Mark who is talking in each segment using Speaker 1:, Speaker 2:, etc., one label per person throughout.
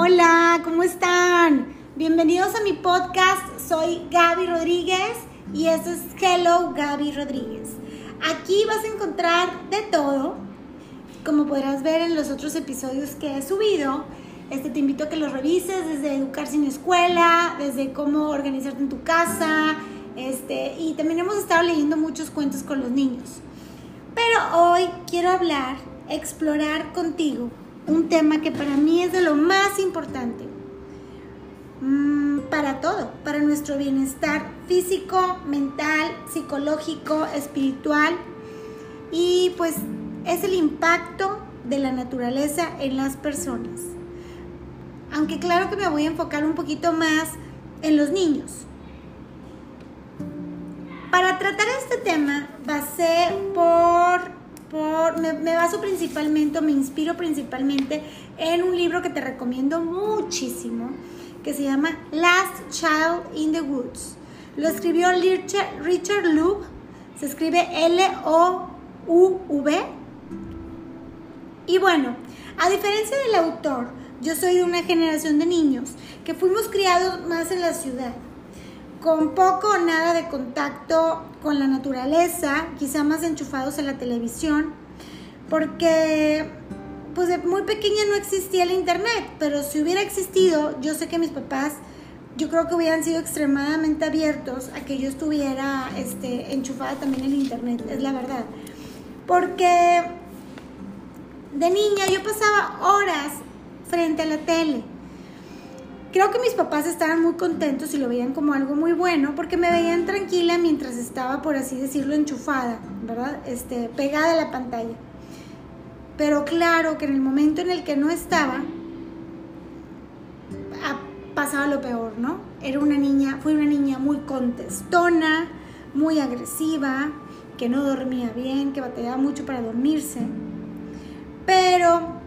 Speaker 1: Hola, ¿cómo están? Bienvenidos a mi podcast. Soy Gaby Rodríguez y esto es Hello Gaby Rodríguez. Aquí vas a encontrar de todo, como podrás ver en los otros episodios que he subido. Este, te invito a que los revises desde educar sin escuela, desde cómo organizarte en tu casa, este, y también hemos estado leyendo muchos cuentos con los niños. Pero hoy quiero hablar, explorar contigo un tema que para mí es de lo más importante. Mm, para todo, para nuestro bienestar físico, mental, psicológico, espiritual. Y pues es el impacto de la naturaleza en las personas. Aunque claro que me voy a enfocar un poquito más en los niños. Para tratar este tema basé por me, baso principalmente, me inspiro principalmente en un libro que te recomiendo muchísimo, que se llama Last Child in the Woods. Lo escribió Richard, Richard Loeb, se escribe L-O-U-V. Y bueno, a diferencia del autor, yo soy de una generación de niños que fuimos criados más en la ciudad con poco o nada de contacto con la naturaleza, quizá más enchufados en la televisión, porque pues de muy pequeña no existía el internet, pero si hubiera existido, yo sé que mis papás, yo creo que hubieran sido extremadamente abiertos a que yo estuviera este, enchufada también en internet, es la verdad. Porque de niña yo pasaba horas frente a la tele Creo que mis papás estaban muy contentos y lo veían como algo muy bueno porque me veían tranquila mientras estaba, por así decirlo, enchufada, ¿verdad? Este, pegada a la pantalla. Pero claro que en el momento en el que no estaba, pasaba lo peor, ¿no? Era una niña, fue una niña muy contestona, muy agresiva, que no dormía bien, que batallaba mucho para dormirse. Pero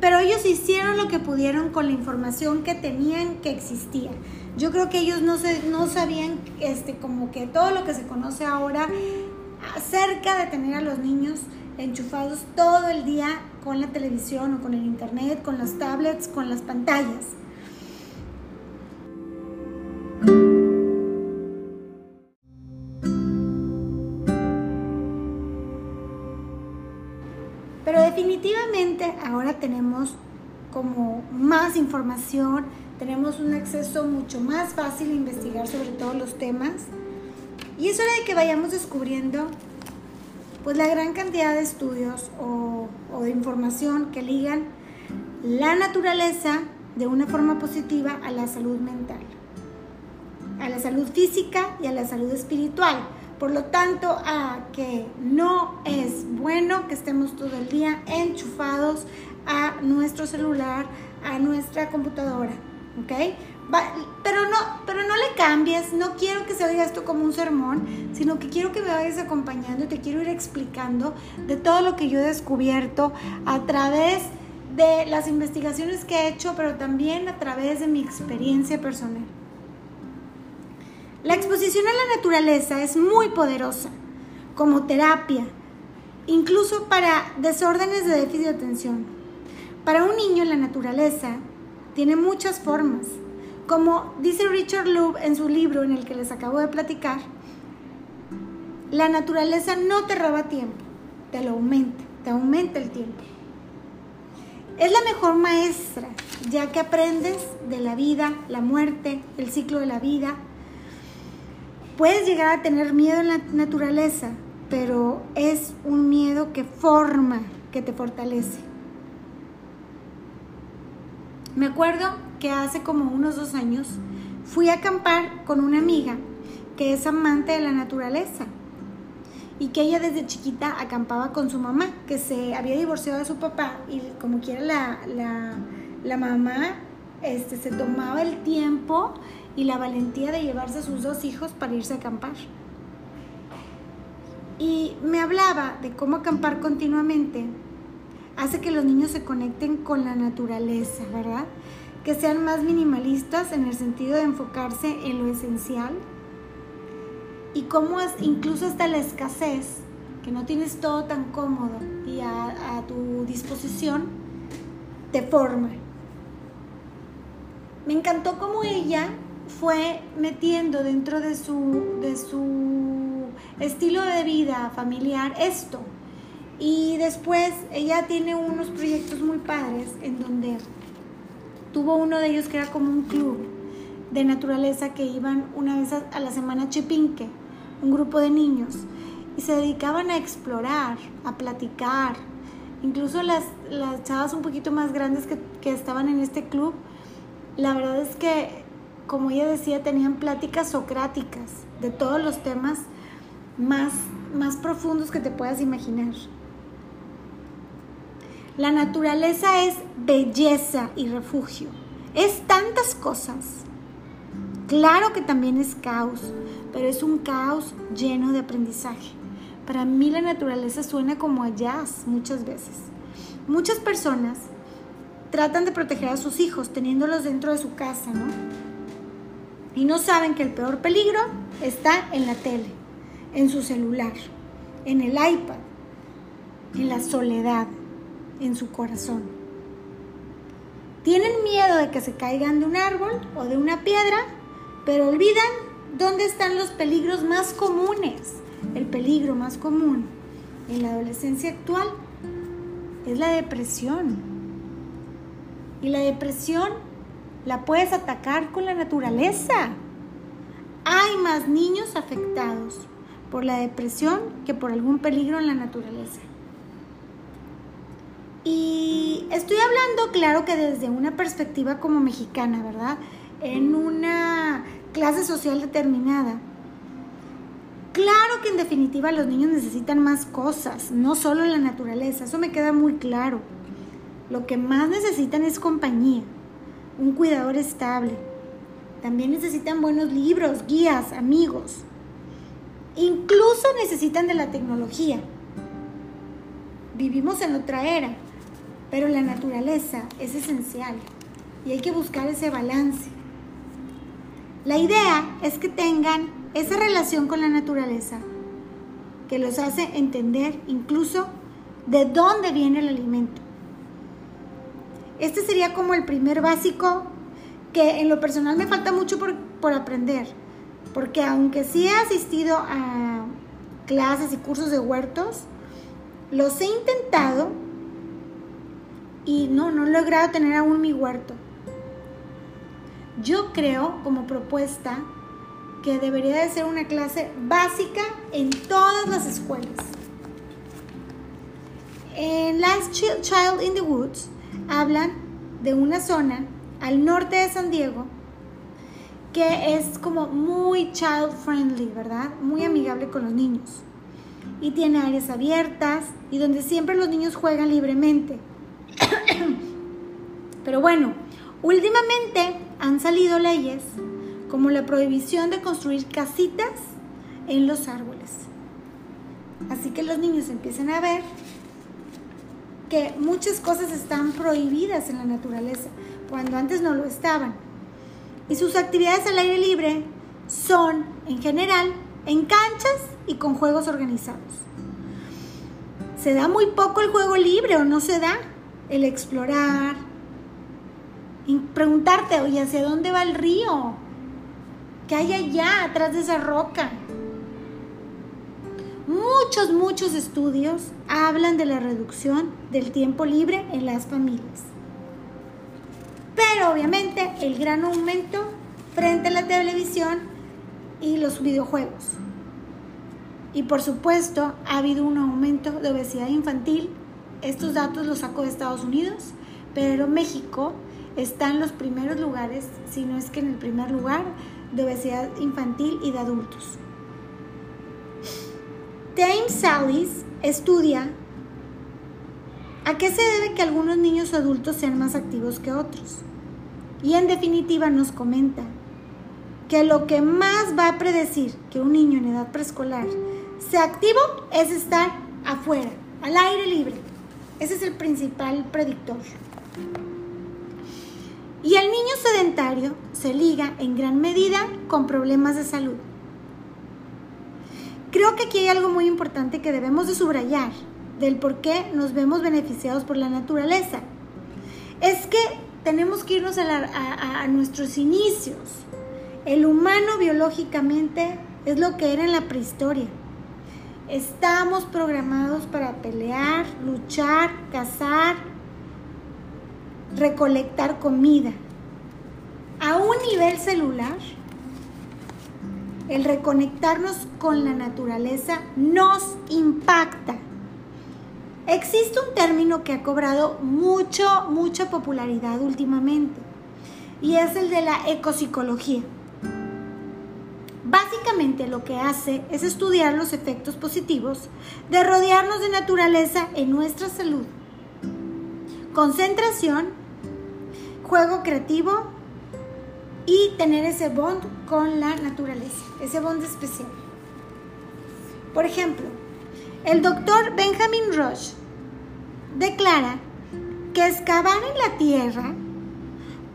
Speaker 1: pero ellos hicieron lo que pudieron con la información que tenían que existía. Yo creo que ellos no, se, no sabían este, como que todo lo que se conoce ahora acerca de tener a los niños enchufados todo el día con la televisión o con el internet, con las tablets, con las pantallas. Ahora tenemos como más información, tenemos un acceso mucho más fácil a investigar sobre todos los temas. Y es hora de que vayamos descubriendo pues la gran cantidad de estudios o, o de información que ligan la naturaleza de una forma positiva a la salud mental, a la salud física y a la salud espiritual. Por lo tanto, a que no es bueno que estemos todo el día enchufados a nuestro celular, a nuestra computadora, ¿ok? pero no, pero no le cambies, no quiero que se oiga esto como un sermón, sino que quiero que me vayas acompañando y te quiero ir explicando de todo lo que yo he descubierto a través de las investigaciones que he hecho, pero también a través de mi experiencia personal. La exposición a la naturaleza es muy poderosa como terapia, incluso para desórdenes de déficit de atención. Para un niño la naturaleza tiene muchas formas. Como dice Richard Loeb en su libro en el que les acabo de platicar, la naturaleza no te roba tiempo, te lo aumenta, te aumenta el tiempo. Es la mejor maestra, ya que aprendes de la vida, la muerte, el ciclo de la vida, Puedes llegar a tener miedo en la naturaleza, pero es un miedo que forma, que te fortalece. Me acuerdo que hace como unos dos años fui a acampar con una amiga que es amante de la naturaleza y que ella desde chiquita acampaba con su mamá, que se había divorciado de su papá y como quiera la, la, la mamá este, se tomaba el tiempo y la valentía de llevarse a sus dos hijos para irse a acampar. Y me hablaba de cómo acampar continuamente hace que los niños se conecten con la naturaleza, ¿verdad? Que sean más minimalistas en el sentido de enfocarse en lo esencial. Y cómo es, incluso hasta la escasez, que no tienes todo tan cómodo y a, a tu disposición, te forma. Me encantó cómo ella fue metiendo dentro de su, de su estilo de vida familiar esto. Y después ella tiene unos proyectos muy padres en donde tuvo uno de ellos que era como un club de naturaleza que iban una vez a la semana a Chepinque, un grupo de niños, y se dedicaban a explorar, a platicar. Incluso las, las chavas un poquito más grandes que, que estaban en este club, la verdad es que, como ella decía, tenían pláticas socráticas de todos los temas más, más profundos que te puedas imaginar. La naturaleza es belleza y refugio. Es tantas cosas. Claro que también es caos, pero es un caos lleno de aprendizaje. Para mí la naturaleza suena como a jazz muchas veces. Muchas personas tratan de proteger a sus hijos teniéndolos dentro de su casa, ¿no? Y no saben que el peor peligro está en la tele, en su celular, en el iPad, en la soledad, en su corazón. Tienen miedo de que se caigan de un árbol o de una piedra, pero olvidan dónde están los peligros más comunes. El peligro más común en la adolescencia actual es la depresión. Y la depresión la puedes atacar con la naturaleza. Hay más niños afectados por la depresión que por algún peligro en la naturaleza. Y estoy hablando, claro que desde una perspectiva como mexicana, ¿verdad? En una clase social determinada. Claro que en definitiva los niños necesitan más cosas, no solo la naturaleza, eso me queda muy claro. Lo que más necesitan es compañía, un cuidador estable. También necesitan buenos libros, guías, amigos. Incluso necesitan de la tecnología. Vivimos en otra era pero la naturaleza es esencial y hay que buscar ese balance. La idea es que tengan esa relación con la naturaleza que los hace entender incluso de dónde viene el alimento. Este sería como el primer básico que en lo personal me falta mucho por, por aprender, porque aunque sí he asistido a clases y cursos de huertos, los he intentado y no, no he logrado tener aún mi huerto. Yo creo como propuesta que debería de ser una clase básica en todas las escuelas. En Last Child in the Woods hablan de una zona al norte de San Diego que es como muy child friendly, ¿verdad? Muy amigable con los niños. Y tiene áreas abiertas y donde siempre los niños juegan libremente. Pero bueno, últimamente han salido leyes como la prohibición de construir casitas en los árboles. Así que los niños empiezan a ver que muchas cosas están prohibidas en la naturaleza, cuando antes no lo estaban. Y sus actividades al aire libre son, en general, en canchas y con juegos organizados. ¿Se da muy poco el juego libre o no se da? el explorar, y preguntarte, oye, ¿hacia dónde va el río? ¿Qué hay allá, atrás de esa roca? Muchos, muchos estudios hablan de la reducción del tiempo libre en las familias. Pero obviamente el gran aumento frente a la televisión y los videojuegos. Y por supuesto ha habido un aumento de obesidad infantil estos datos los saco de Estados Unidos, pero México está en los primeros lugares, si no es que en el primer lugar, de obesidad infantil y de adultos. Tame Sallis estudia a qué se debe que algunos niños adultos sean más activos que otros. Y en definitiva nos comenta que lo que más va a predecir que un niño en edad preescolar sea activo es estar afuera, al aire libre. Ese es el principal predictor. Y el niño sedentario se liga en gran medida con problemas de salud. Creo que aquí hay algo muy importante que debemos de subrayar del por qué nos vemos beneficiados por la naturaleza. es que tenemos que irnos a, nuestros inicios. El humano biológicamente es lo que era en la prehistoria. Estamos programados para pelear, luchar, cazar, recolectar comida. A un nivel celular, el reconectarnos con la naturaleza nos impacta. Existe un término que ha cobrado mucho, mucha popularidad últimamente y es el de la ecopsicología. Básicamente lo que hace es estudiar los efectos positivos de rodearnos de naturaleza en nuestra salud. Concentración, juego creativo y tener ese bond con la naturaleza, ese bond especial. Por ejemplo, el doctor Benjamin Rush declara que excavar en la tierra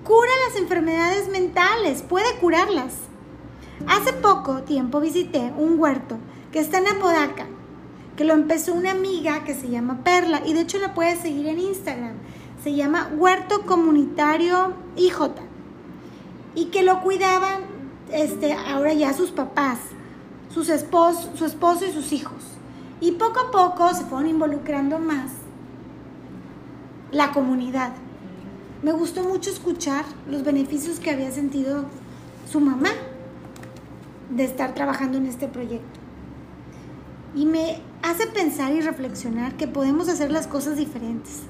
Speaker 1: cura las enfermedades mentales, puede curarlas. Hace poco tiempo visité un huerto que está en Apodaca, que lo empezó una amiga que se llama Perla y de hecho la puedes seguir en Instagram. Se llama Huerto Comunitario IJ y que lo cuidaban este, ahora ya sus papás, sus su esposo y sus hijos. Y poco a poco se fueron involucrando más la comunidad. Me gustó mucho escuchar los beneficios que había sentido su mamá de estar trabajando en este proyecto. Y me hace pensar y reflexionar que podemos hacer las cosas diferentes,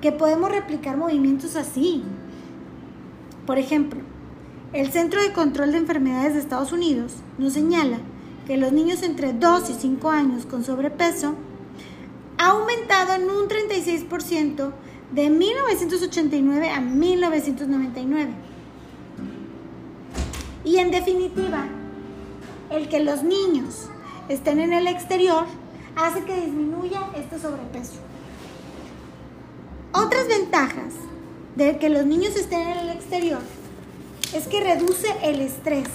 Speaker 1: que podemos replicar movimientos así. Por ejemplo, el Centro de Control de Enfermedades de Estados Unidos nos señala que los niños entre 2 y 5 años con sobrepeso ha aumentado en un 36% de 1989 a 1999. Y en definitiva, el que los niños estén en el exterior hace que disminuya este sobrepeso. Otras ventajas de que los niños estén en el exterior es que reduce el estrés.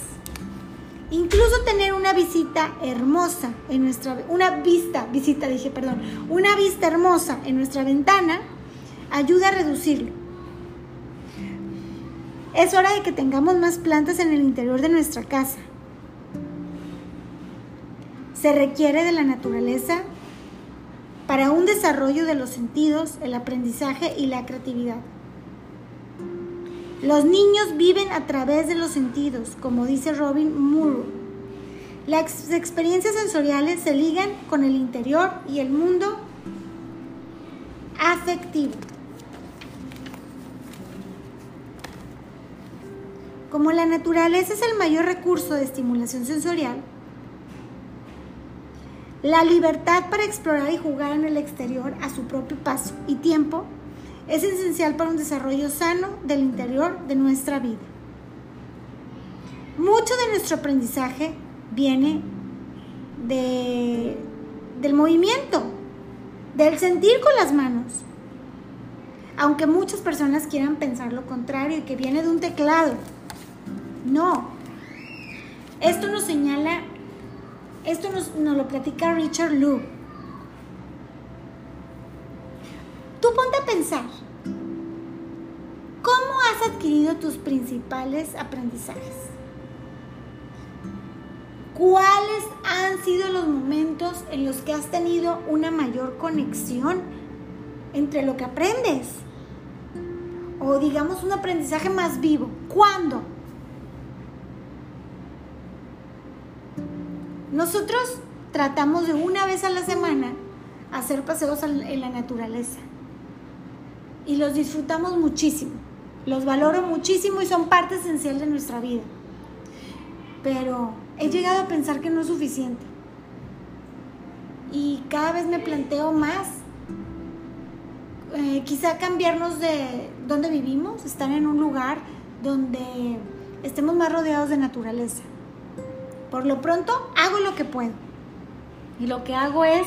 Speaker 1: Incluso tener una visita hermosa en nuestra una vista, visita dije, perdón, una vista hermosa en nuestra ventana ayuda a reducirlo. Es hora de que tengamos más plantas en el interior de nuestra casa. Se requiere de la naturaleza para un desarrollo de los sentidos, el aprendizaje y la creatividad. Los niños viven a través de los sentidos, como dice Robin Moore. Las experiencias sensoriales se ligan con el interior y el mundo afectivo. Como la naturaleza es el mayor recurso de estimulación sensorial, la libertad para explorar y jugar en el exterior a su propio paso y tiempo es esencial para un desarrollo sano del interior de nuestra vida. Mucho de nuestro aprendizaje viene de, del movimiento, del sentir con las manos. Aunque muchas personas quieran pensar lo contrario y que viene de un teclado. No. Esto nos señala, esto nos, nos lo platica Richard Loeb Tú ponte a pensar, ¿cómo has adquirido tus principales aprendizajes? ¿Cuáles han sido los momentos en los que has tenido una mayor conexión entre lo que aprendes? O digamos un aprendizaje más vivo. ¿Cuándo? Nosotros tratamos de una vez a la semana hacer paseos en la naturaleza y los disfrutamos muchísimo. Los valoro muchísimo y son parte esencial de nuestra vida. Pero he llegado a pensar que no es suficiente. Y cada vez me planteo más, eh, quizá cambiarnos de donde vivimos, estar en un lugar donde estemos más rodeados de naturaleza. Por lo pronto hago lo que puedo. Y lo que hago es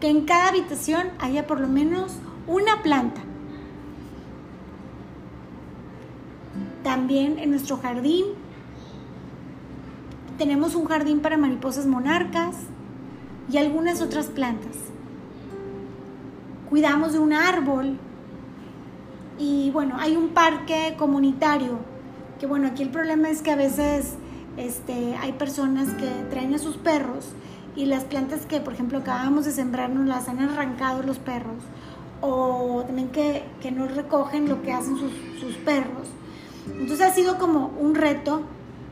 Speaker 1: que en cada habitación haya por lo menos una planta También en nuestro jardín tenemos un jardín para mariposas monarcas y algunas otras plantas. Cuidamos de un árbol y bueno, hay un parque comunitario, que bueno, aquí el problema es que a veces este, hay personas que traen a sus perros y las plantas que, por ejemplo, acabamos de sembrar nos las han arrancado los perros o también que, no recogen lo que hacen sus, perros. Entonces ha sido como un reto,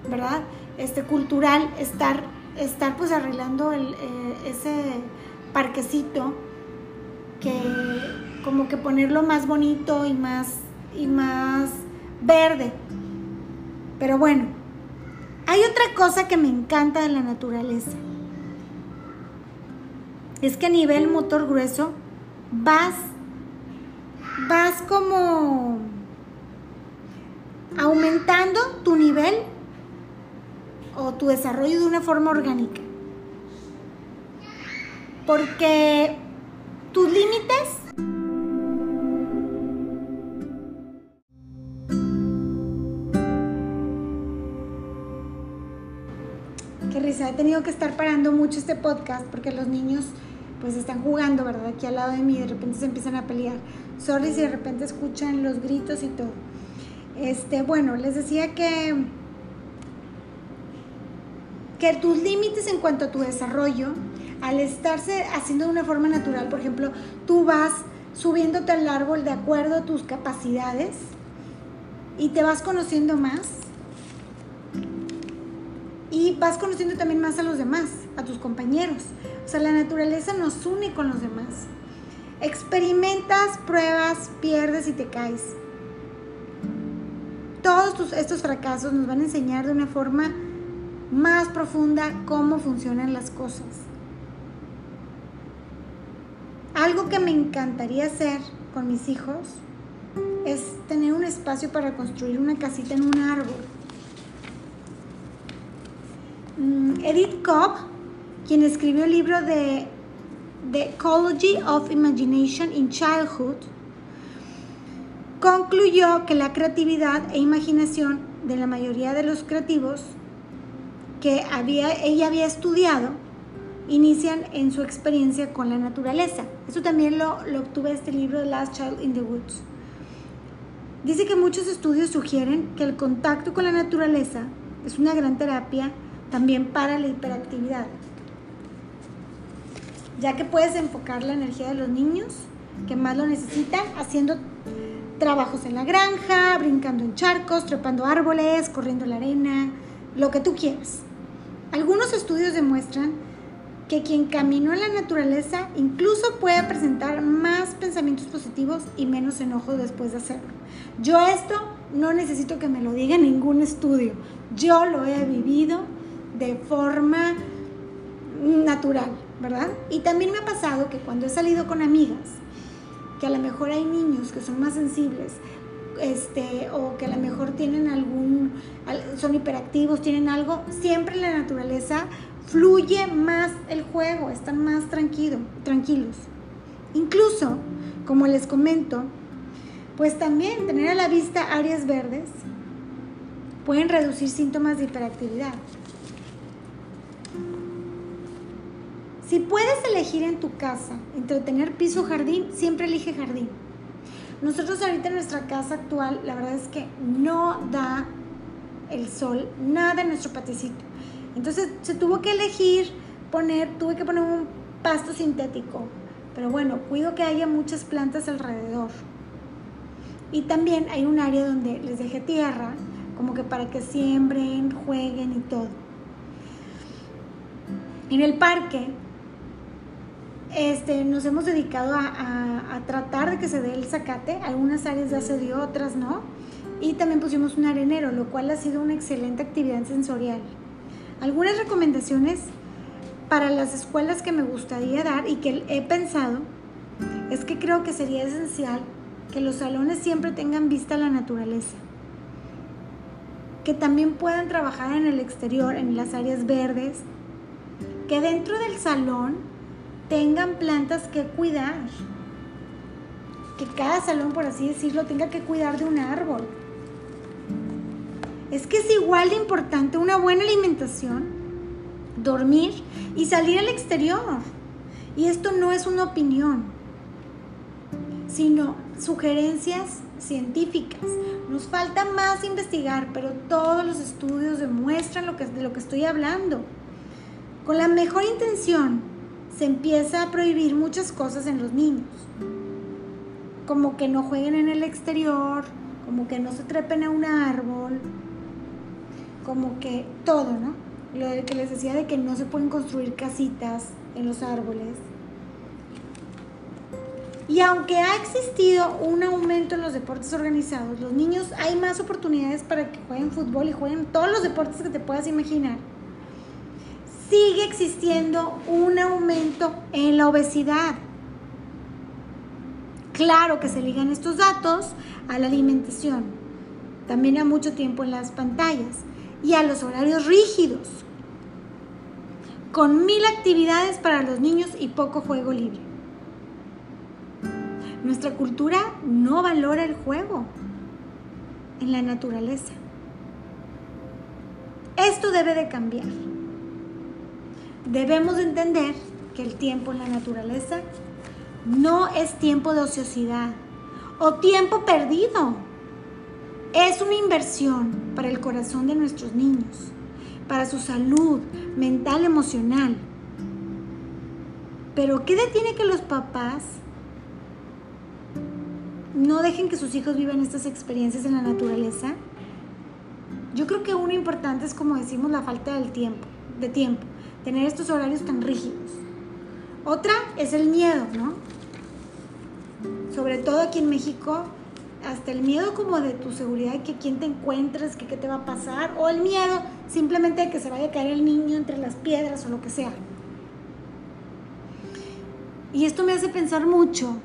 Speaker 1: ¿verdad? Este, cultural, estar, estar pues arreglando eh, ese parquecito que como que ponerlo más bonito y más, y más verde. Pero bueno, hay otra cosa que me encanta de la naturaleza. Es que a nivel motor grueso vas, vas como aumentando tu nivel o tu desarrollo de una forma orgánica. Porque tus límites he tenido que estar parando mucho este podcast porque los niños pues están jugando, ¿verdad? Aquí al lado de mí de repente se empiezan a pelear. Sorry si de repente escuchan los gritos y todo. Este, bueno, les decía que que tus límites en cuanto a tu desarrollo, al estarse haciendo de una forma natural, por ejemplo, tú vas subiéndote al árbol de acuerdo a tus capacidades y te vas conociendo más y vas conociendo también más a los demás, a tus compañeros. O sea, la naturaleza nos une con los demás. Experimentas, pruebas, pierdes y te caes. Todos estos fracasos nos van a enseñar de una forma más profunda cómo funcionan las cosas. Algo que me encantaría hacer con mis hijos es tener un espacio para construir una casita en un árbol Mm, Edith Cobb, quien escribió el libro de The Ecology of Imagination in Childhood, concluyó que la creatividad e imaginación de la mayoría de los creativos que había, ella había estudiado inician en su experiencia con la naturaleza. Eso también lo, lo obtuve este libro, The Last Child in the Woods. Dice que muchos estudios sugieren que el contacto con la naturaleza es una gran terapia también para la hiperactividad, ya que puedes enfocar la energía de los niños que más lo necesitan haciendo trabajos en la granja, brincando en charcos, trepando árboles, corriendo la arena, lo que tú quieras. Algunos estudios demuestran que quien caminó en la naturaleza incluso puede presentar más pensamientos positivos y menos enojo después de hacerlo. Yo esto no necesito que me lo diga ningún estudio. Yo lo he vivido de forma natural, ¿verdad? Y también me ha pasado que cuando he salido con amigas, que a lo mejor hay niños que son más sensibles, este, o que a lo mejor tienen algún, son hiperactivos, tienen algo, siempre en la naturaleza fluye más el juego, están más tranquilo, tranquilos. Incluso, como les comento, pues también tener a la vista áreas verdes pueden reducir síntomas de hiperactividad. Si puedes elegir en tu casa entre tener piso o jardín, siempre elige jardín. Nosotros ahorita en nuestra casa actual, la verdad es que no da el sol, nada en nuestro paticito. Entonces se tuvo que elegir poner, tuve que poner un pasto sintético. Pero bueno, cuido que haya muchas plantas alrededor. Y también hay un área donde les dejé tierra, como que para que siembren, jueguen y todo. En el parque este, nos hemos dedicado a, tratar de que se dé el zacate. Algunas áreas ya se dio, otras no. Y también pusimos un arenero, lo cual ha sido una excelente actividad sensorial. Algunas recomendaciones para las escuelas que me gustaría dar y que he pensado es que creo que sería esencial que los salones siempre tengan vista a la naturaleza. Que también puedan trabajar en el exterior, en las áreas verdes. Que dentro del salón tengan plantas que cuidar. Que cada salón, por así decirlo, tenga que cuidar de un árbol. Es que es igual de importante una buena alimentación, dormir y salir al exterior. Y esto no es una opinión. sino sugerencias científicas. Nos falta más investigar, pero todos los estudios demuestran lo que, de lo que estoy hablando. Con la mejor intención se empieza a prohibir muchas cosas en los niños, como que no jueguen en el exterior, como que no se trepen a un árbol, como que todo, ¿no? Lo que les decía de que no se pueden construir casitas en los árboles. Y aunque ha existido un aumento en los deportes organizados, los niños hay más oportunidades para que jueguen fútbol y jueguen todos los deportes que te puedas imaginar. Sigue existiendo un aumento en la obesidad. Claro que se ligan estos datos a la alimentación, también a mucho tiempo en las pantallas y a los horarios rígidos, con mil actividades para los niños y poco juego libre. Nuestra cultura no valora el juego en la naturaleza. Esto debe de cambiar. Debemos entender que el tiempo en la naturaleza no es tiempo de ociosidad o tiempo perdido. Es una inversión para el corazón de nuestros niños, para su salud mental, emocional. Pero ¿qué detiene que los papás no dejen que sus hijos vivan estas experiencias en la naturaleza. Yo creo que uno importante es como decimos la falta del tiempo, de tiempo, tener estos horarios tan rígidos. Otra es el miedo, ¿no? Sobre todo aquí en México, hasta el miedo como de tu seguridad, que quién te encuentres, que qué te va a pasar, o el miedo simplemente de que se vaya a caer el niño entre las piedras o lo que sea. Y esto me hace pensar mucho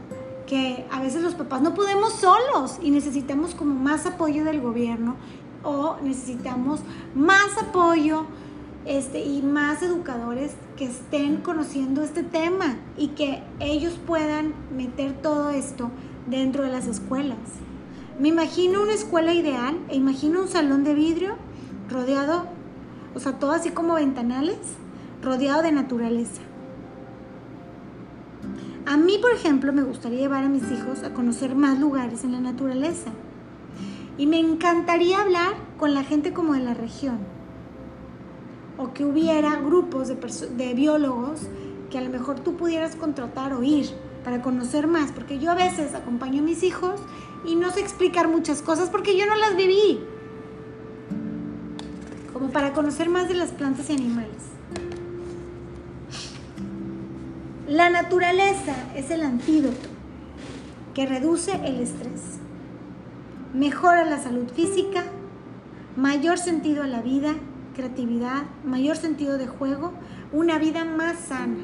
Speaker 1: que a veces los papás no podemos solos y necesitamos como más apoyo del gobierno o necesitamos más apoyo este, y más educadores que estén conociendo este tema y que ellos puedan meter todo esto dentro de las escuelas. Me imagino una escuela ideal e imagino un salón de vidrio rodeado, o sea, todo así como ventanales, rodeado de naturaleza. A mí, por ejemplo, me gustaría llevar a mis hijos a conocer más lugares en la naturaleza. Y me encantaría hablar con la gente como de la región. O que hubiera grupos de, biólogos que a lo mejor tú pudieras contratar o ir para conocer más. Porque yo a veces acompaño a mis hijos y no sé explicar muchas cosas porque yo no las viví. Como para conocer más de las plantas y animales. La naturaleza es el antídoto que reduce el estrés, mejora la salud física, mayor sentido a la vida, creatividad, mayor sentido de juego, una vida más sana.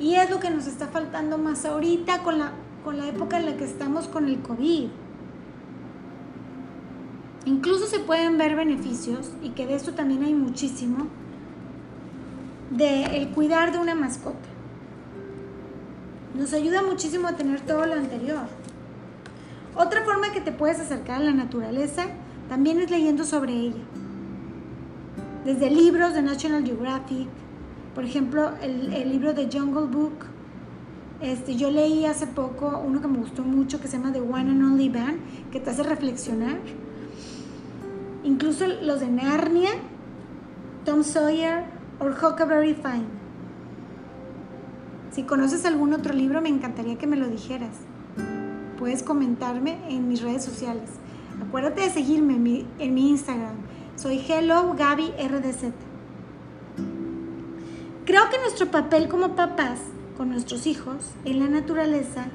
Speaker 1: Y es lo que nos está faltando más ahorita con la, con la época en la que estamos con el COVID. Incluso se pueden ver beneficios, y que de esto también hay muchísimo, de el cuidar de una mascota. Nos ayuda muchísimo a tener todo lo anterior. Otra forma que te puedes acercar a la naturaleza también es leyendo sobre ella. Desde libros de National Geographic, por ejemplo, el, libro de Jungle Book. Este, yo leí hace poco uno que me gustó mucho que se llama The One and Only Van, que te hace reflexionar. Incluso los de Narnia, Tom Sawyer o Huckleberry Fine. Si conoces algún otro libro, me encantaría que me lo dijeras. Puedes comentarme en mis redes sociales. Acuérdate de seguirme en mi, Instagram. Soy Hello Gaby RDZ. Creo que nuestro papel como papás con nuestros hijos en la naturaleza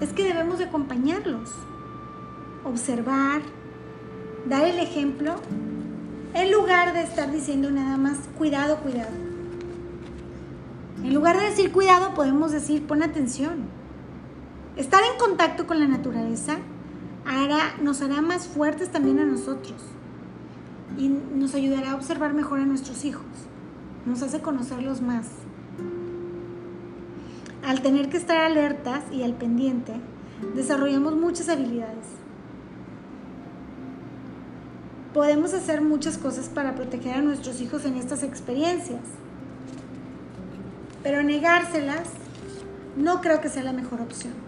Speaker 1: es que debemos de acompañarlos, observar, dar el ejemplo, en lugar de estar diciendo nada más cuidado, cuidado. En lugar de decir cuidado, podemos decir pon atención. Estar en contacto con la naturaleza hará, nos hará más fuertes también a nosotros y nos ayudará a observar mejor a nuestros hijos. Nos hace conocerlos más. Al tener que estar alertas y al pendiente, desarrollamos muchas habilidades. Podemos hacer muchas cosas para proteger a nuestros hijos en estas experiencias. Pero negárselas no creo que sea la mejor opción.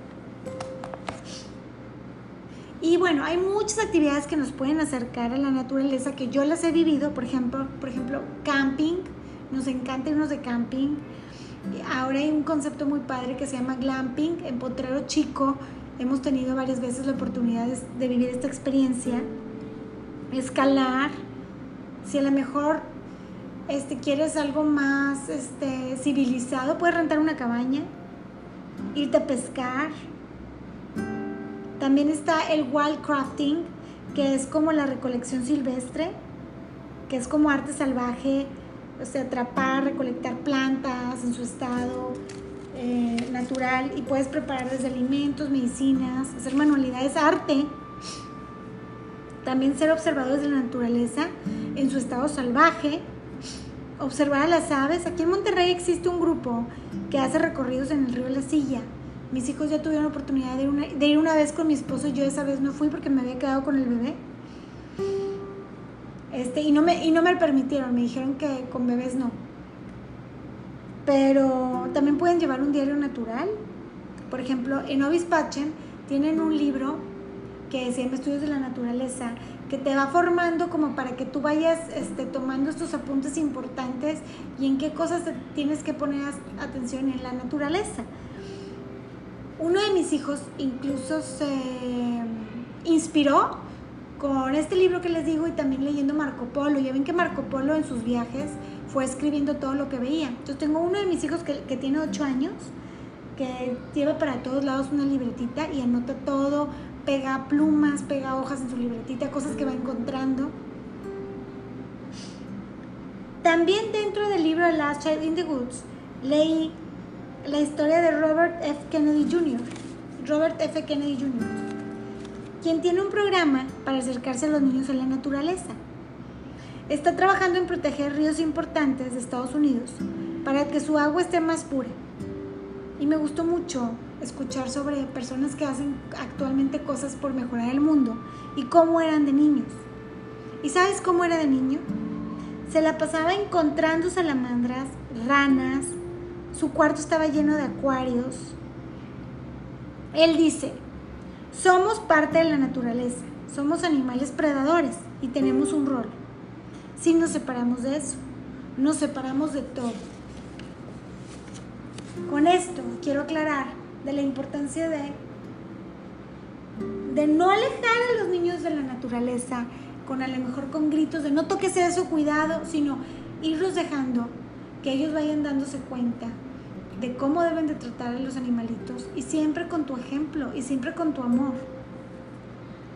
Speaker 1: Y bueno, hay muchas actividades que nos pueden acercar a la naturaleza que yo las he vivido, por ejemplo, por ejemplo, camping, nos encanta irnos de camping. Ahora hay un concepto muy padre que se llama glamping. En Potrero Chico hemos tenido varias veces la oportunidad de, vivir esta experiencia. Escalar, si a lo mejor este, quieres algo más este, civilizado, puedes rentar una cabaña, irte a pescar, también está el wildcrafting, que es como la recolección silvestre, que es como arte salvaje, o sea, atrapar, recolectar plantas en su estado eh, natural y puedes preparar desde alimentos, medicinas, hacer manualidades, arte. También ser observadores de la naturaleza en su estado salvaje, observar a las aves. Aquí en Monterrey existe un grupo que hace recorridos en el río La Silla mis hijos ya tuvieron la oportunidad de ir, una, vez con mi esposo, yo esa vez no fui porque me había quedado con el bebé. Este, y, no me, y no me permitieron, me dijeron que con bebés no. Pero también pueden llevar un diario natural. Por ejemplo, en Ovispachen tienen un libro que se llama Estudios de la Naturaleza, que te va formando como para que tú vayas este, tomando estos apuntes importantes y en qué cosas tienes que poner atención en la naturaleza. Uno de mis hijos incluso se inspiró con este libro que les digo y también leyendo Marco Polo. Ya ven que Marco Polo en sus viajes fue escribiendo todo lo que veía. Entonces tengo uno de mis hijos que, tiene 8 años, que lleva para todos lados una libretita y anota todo, pega plumas, pega hojas en su libretita, cosas que va encontrando. También dentro del libro The Last Child in the Woods leí la historia de Robert F. Kennedy Jr. Robert F. Kennedy Jr., quien tiene un programa para acercarse a los niños a la naturaleza. Está trabajando en proteger ríos importantes de Estados Unidos para que su agua esté más pura. Y me gustó mucho escuchar sobre personas que hacen actualmente cosas por mejorar el mundo y cómo eran de niños. ¿Y sabes cómo era de niño? Se la pasaba encontrando salamandras, ranas, su cuarto estaba lleno de acuarios. Él dice, somos parte de la naturaleza, somos animales predadores y tenemos un rol. Si nos separamos de eso, nos separamos de todo. Con esto quiero aclarar de la importancia de, de no alejar a los niños de la naturaleza, con a lo mejor con gritos de no toques eso, cuidado, sino irlos dejando que ellos vayan dándose cuenta de cómo deben de tratar a los animalitos y siempre con tu ejemplo y siempre con tu amor.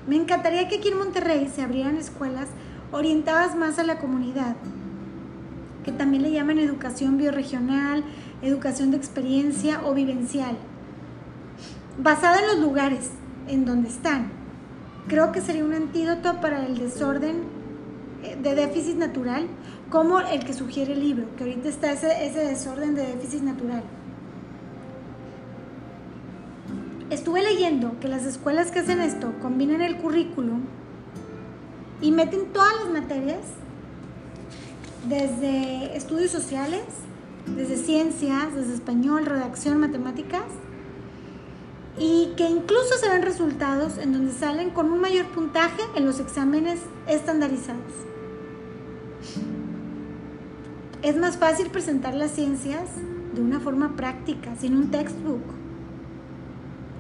Speaker 1: Me encantaría que aquí en Monterrey se abrieran escuelas orientadas más a la comunidad, que también le llaman educación bioregional, educación de experiencia o vivencial, basada en los lugares en donde están. Creo que sería un antídoto para el desorden de déficit natural como el que sugiere el libro, que ahorita está ese, ese desorden de déficit natural. Estuve leyendo que las escuelas que hacen esto combinan el currículum y meten todas las materias, desde estudios sociales, desde ciencias, desde español, redacción, matemáticas, y que incluso se ven resultados en donde salen con un mayor puntaje en los exámenes estandarizados. Es más fácil presentar las ciencias de una forma práctica, sin un textbook.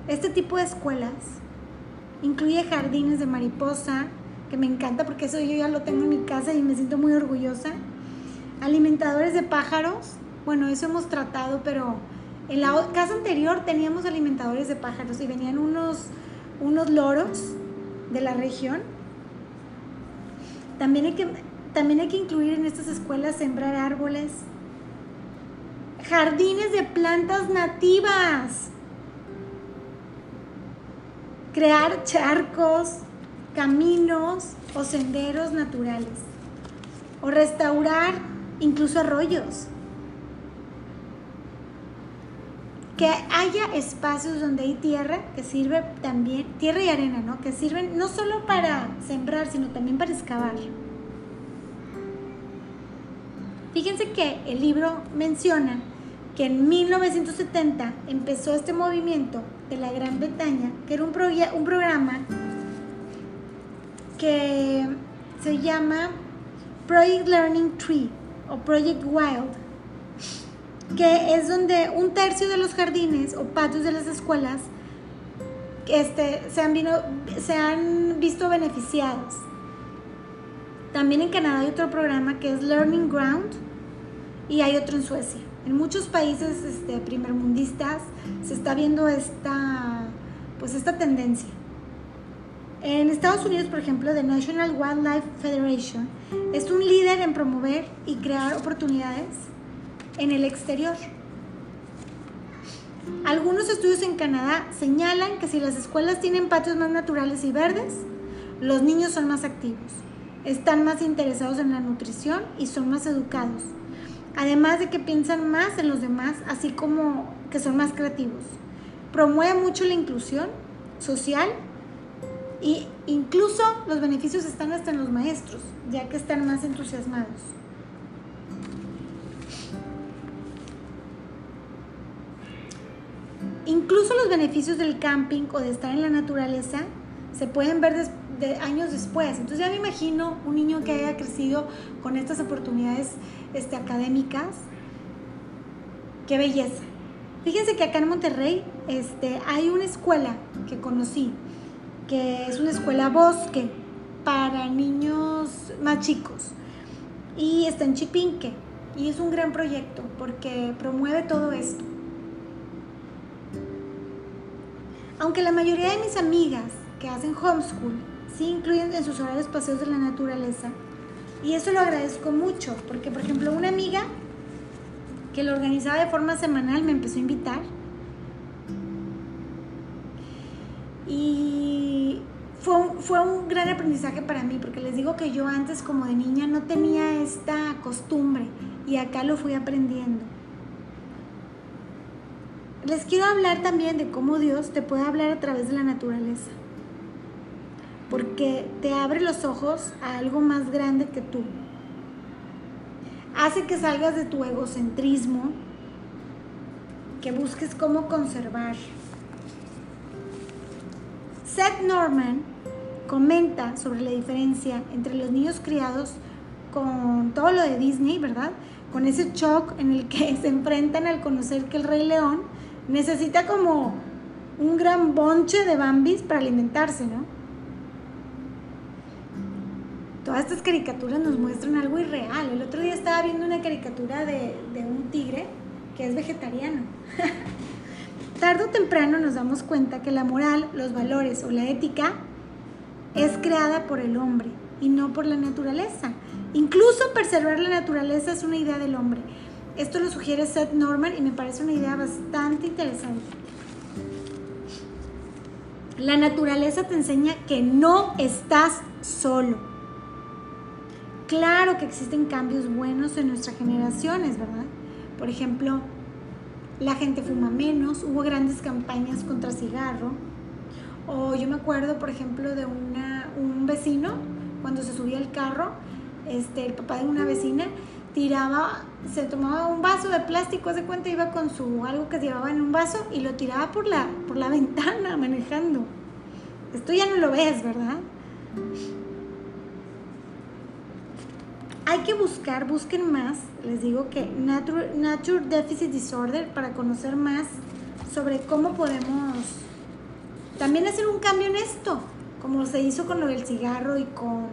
Speaker 1: Este tipo de escuelas incluye jardines de mariposa, que me encanta porque eso yo ya lo tengo en mi casa y me siento muy orgullosa. Alimentadores de pájaros, bueno, eso hemos tratado, pero en la casa anterior teníamos alimentadores de pájaros y venían unos, unos loros de la región. También hay que también hay que incluir en estas escuelas sembrar árboles, jardines de plantas nativas, crear charcos, caminos o senderos naturales, o restaurar incluso arroyos. Que haya espacios donde hay tierra que sirve también, tierra y arena, ¿no? Que sirven no solo para sembrar, sino también para excavar. Fíjense que el libro menciona que en 1970 empezó este movimiento de la Gran Bretaña, que era un, un programa que se llama Project Learning Tree o Project Wild, que es donde un tercio de los jardines o patios de las escuelas este, se, han se han visto beneficiados. También en Canadá hay otro programa que es Learning Ground y hay otro en Suecia. En muchos países este, primermundistas se está viendo esta, pues esta tendencia. En Estados Unidos, por ejemplo, The National Wildlife Federation es un líder en promover y crear oportunidades en el exterior. Algunos estudios en Canadá señalan que si las escuelas tienen patios más naturales y verdes, los niños son más activos, están más interesados en la nutrición y son más educados. Además de que piensan más en los demás, así como que son más creativos. Promueve mucho la inclusión social y incluso los beneficios están hasta en los maestros, ya que están más entusiasmados. Incluso los beneficios del camping o de estar en la naturaleza se pueden ver años después. Entonces ya me imagino un niño que haya crecido con estas oportunidades este, académicas. Qué belleza. Fíjense que acá en Monterrey este, hay una escuela que conocí, que es una escuela bosque para niños más chicos. Y está en Chipinque. Y es un gran proyecto porque promueve todo esto. Aunque la mayoría de mis amigas que hacen homeschool sí incluyen en sus horarios paseos de la naturaleza, y eso lo agradezco mucho, porque por ejemplo una amiga que lo organizaba de forma semanal me empezó a invitar. Y fue, fue un gran aprendizaje para mí, porque les digo que yo antes como de niña no tenía esta costumbre y acá lo fui aprendiendo. Les quiero hablar también de cómo Dios te puede hablar a través de la naturaleza porque te abre los ojos a algo más grande que tú. Hace que salgas de tu egocentrismo, que busques cómo conservar. Seth Norman comenta sobre la diferencia entre los niños criados con todo lo de Disney, ¿verdad? Con ese shock en el que se enfrentan al conocer que el rey león necesita como un gran bonche de bambis para alimentarse, ¿no? Todas estas caricaturas nos muestran algo irreal. El otro día estaba viendo una caricatura de, un tigre que es vegetariano. Tardo o temprano nos damos cuenta que la moral, los valores o la ética es creada por el hombre y no por la naturaleza. Incluso preservar la naturaleza es una idea del hombre. Esto lo sugiere Seth Norman y me parece una idea bastante interesante. La naturaleza te enseña que no estás solo Claro que existen cambios buenos en nuestras generaciones, ¿verdad? Por ejemplo, la gente fuma menos, hubo grandes campañas contra cigarro. O yo me acuerdo, por ejemplo, de un vecino, cuando se subía al carro, este, el papá de una vecina tiraba, se tomaba un vaso de plástico, de cuenta, iba con su algo que llevaba en un vaso y lo tiraba por la, por la ventana manejando. Esto ya no lo ves, ¿verdad? Hay que buscar, busquen más, les digo que Nature, Deficit Disorder para conocer más sobre cómo podemos también hacer un cambio en esto, como se hizo con lo del cigarro y con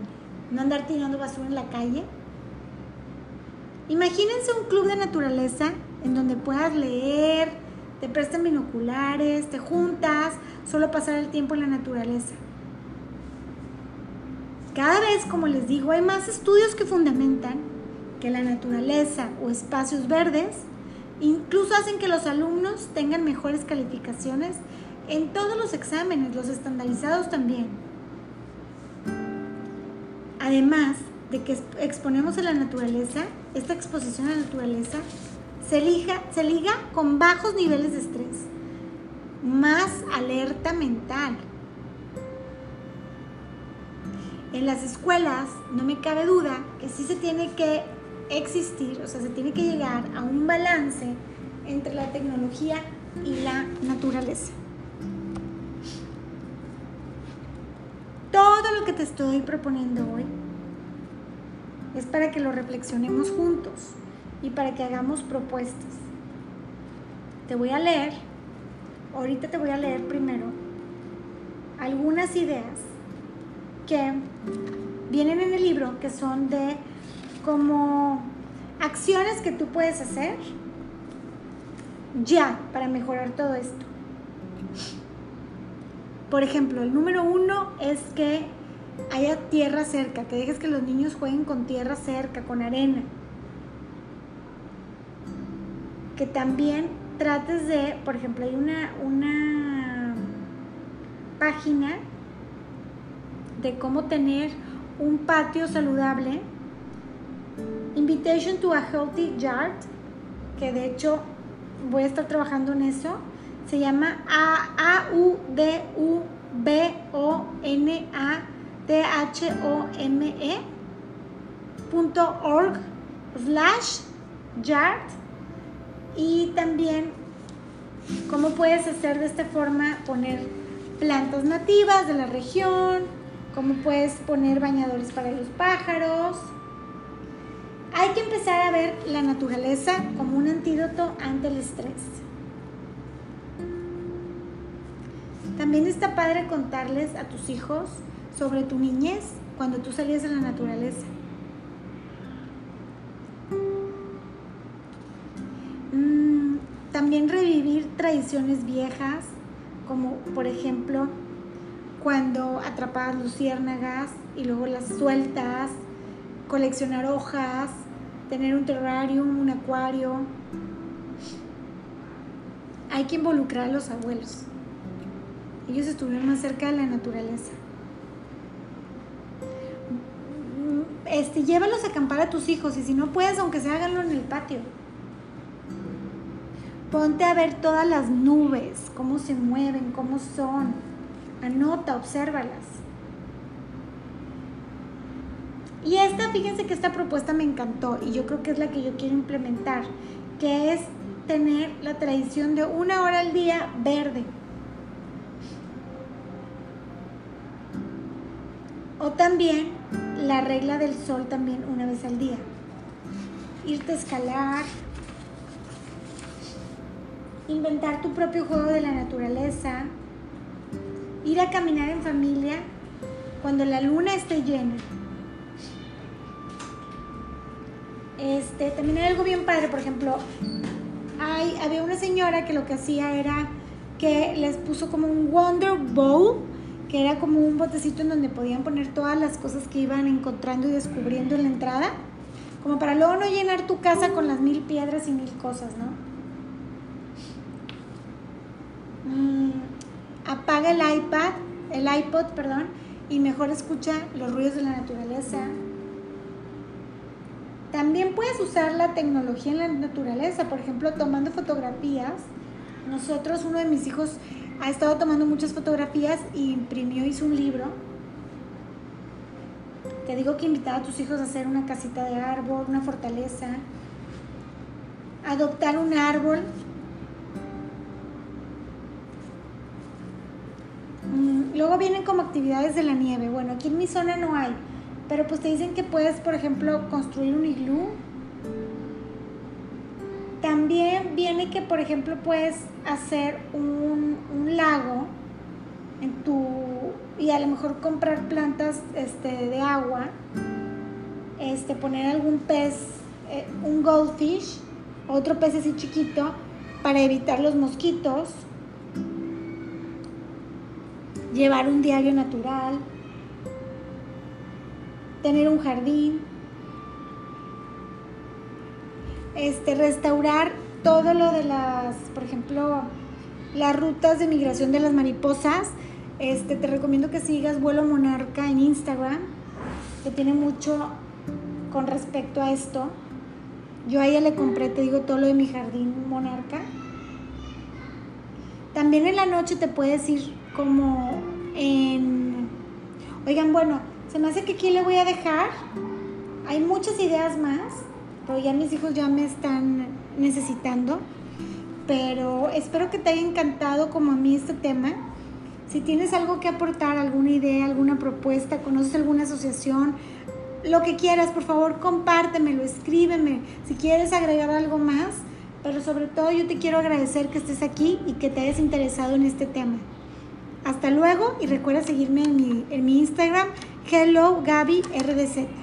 Speaker 1: no andar tirando basura en la calle. Imagínense un club de naturaleza en donde puedas leer, te prestan binoculares, te juntas, solo pasar el tiempo en la naturaleza. Cada vez, como les digo, hay más estudios que fundamentan que la naturaleza o espacios verdes incluso hacen que los alumnos tengan mejores calificaciones en todos los exámenes, los estandarizados también. Además de que exponemos a la naturaleza, esta exposición a la naturaleza se, se liga con bajos niveles de estrés, más alerta mental, en las escuelas no me cabe duda que sí se tiene que existir, o sea, se tiene que llegar a un balance entre la tecnología y la naturaleza. Todos lo que te estoy proponiendo hoy es para que lo reflexionemos juntos y para que hagamos propuestas. Te voy a leer, ahorita te voy a leer primero algunas ideas que vienen en el libro que son de como acciones que tú puedes hacer ya para mejorar todo esto. Por ejemplo, el número uno es que haya tierra cerca, que dejes que los niños jueguen con tierra cerca, con arena. Que también trates de, por ejemplo, hay una, una página de cómo tener un patio saludable. Invitation to a Healthy Yard, que de hecho voy a estar trabajando en eso. Se llama A-U-D-U-B-O-N-A-T-H-O-M-E.org slash yard. Y también cómo puedes hacer de esta forma, poner plantas nativas de la región, cómo puedes poner bañadores para los pájaros. Hay que empezar a ver la naturaleza como un antídoto ante el estrés. También está padre contarles a tus hijos sobre tu niñez cuando tú salías de la naturaleza. Mm, también revivir tradiciones viejas, como por ejemplo cuando atrapabas luciérnagas y luego las sueltas, coleccionar hojas, tener un terrarium, un acuario. Hay que involucrar a los abuelos. Ellos estuvieron más cerca de la naturaleza. Este, llévalos a acampar a tus hijos y si no puedes, aunque sea, háganlo en el patio. Ponte a ver todas las nubes, cómo se mueven, cómo son Anota, obsérvalas. Y esta, fíjense que esta propuesta me encantó y yo creo que es la que yo quiero implementar, que es tener la tradición de una hora al día verde. O también la regla del sol también una vez al día. Irte a escalar, inventar tu propio juego de la naturaleza, ir a caminar en familia cuando la luna esté llena. Este, también hay algo bien padre, por ejemplo, hay, había una señora que lo que hacía era que les puso como un Wonder Bowl, que era como un botecito en donde podían poner todas las cosas que iban encontrando y descubriendo en la entrada, como para luego no llenar tu casa con las mil piedras y mil cosas, ¿no? Mm, apaga el iPad, el iPod, perdón, y mejor escucha los ruidos de la naturaleza. También puedes usar la tecnología en la naturaleza, por ejemplo, tomando fotografías. Nosotros, uno de mis hijos ha estado tomando muchas fotografías y imprimió, hizo un libro. Te digo que invitar a tus hijos a hacer una casita de árbol, una fortaleza, adoptar un árbol luego vienen como actividades de la nieve. Bueno, aquí en mi zona no hay, pero pues te dicen que puedes, por ejemplo, construir un iglú. También viene que, por ejemplo, puedes hacer un, lago en tu y a lo mejor comprar plantas este, de agua, este, poner algún pez, eh, un goldfish, otro pez así chiquito, para evitar los mosquitos llevar un diario natural, tener un jardín, este, restaurar todo lo de las, por ejemplo, las rutas de migración de las mariposas. Este, te recomiendo que sigas Vuelo Monarca en Instagram, que tiene mucho con respecto a esto. Yo a ella le compré, te digo, todo lo de mi jardín monarca. También en la noche te puedes ir como en... Oigan, bueno, se me hace que aquí le voy a dejar. Hay muchas ideas más, pero ya mis hijos ya me están necesitando. Pero espero que te haya encantado como a mí este tema. Si tienes algo que aportar, alguna idea, alguna propuesta, conoces alguna asociación, lo que quieras, por favor, compártemelo, escríbeme. Si quieres agregar algo más, pero sobre todo yo te quiero agradecer que estés aquí y que te hayas interesado en este tema. Hasta luego y recuerda seguirme en mi, en mi Instagram, hello Gaby RDZ.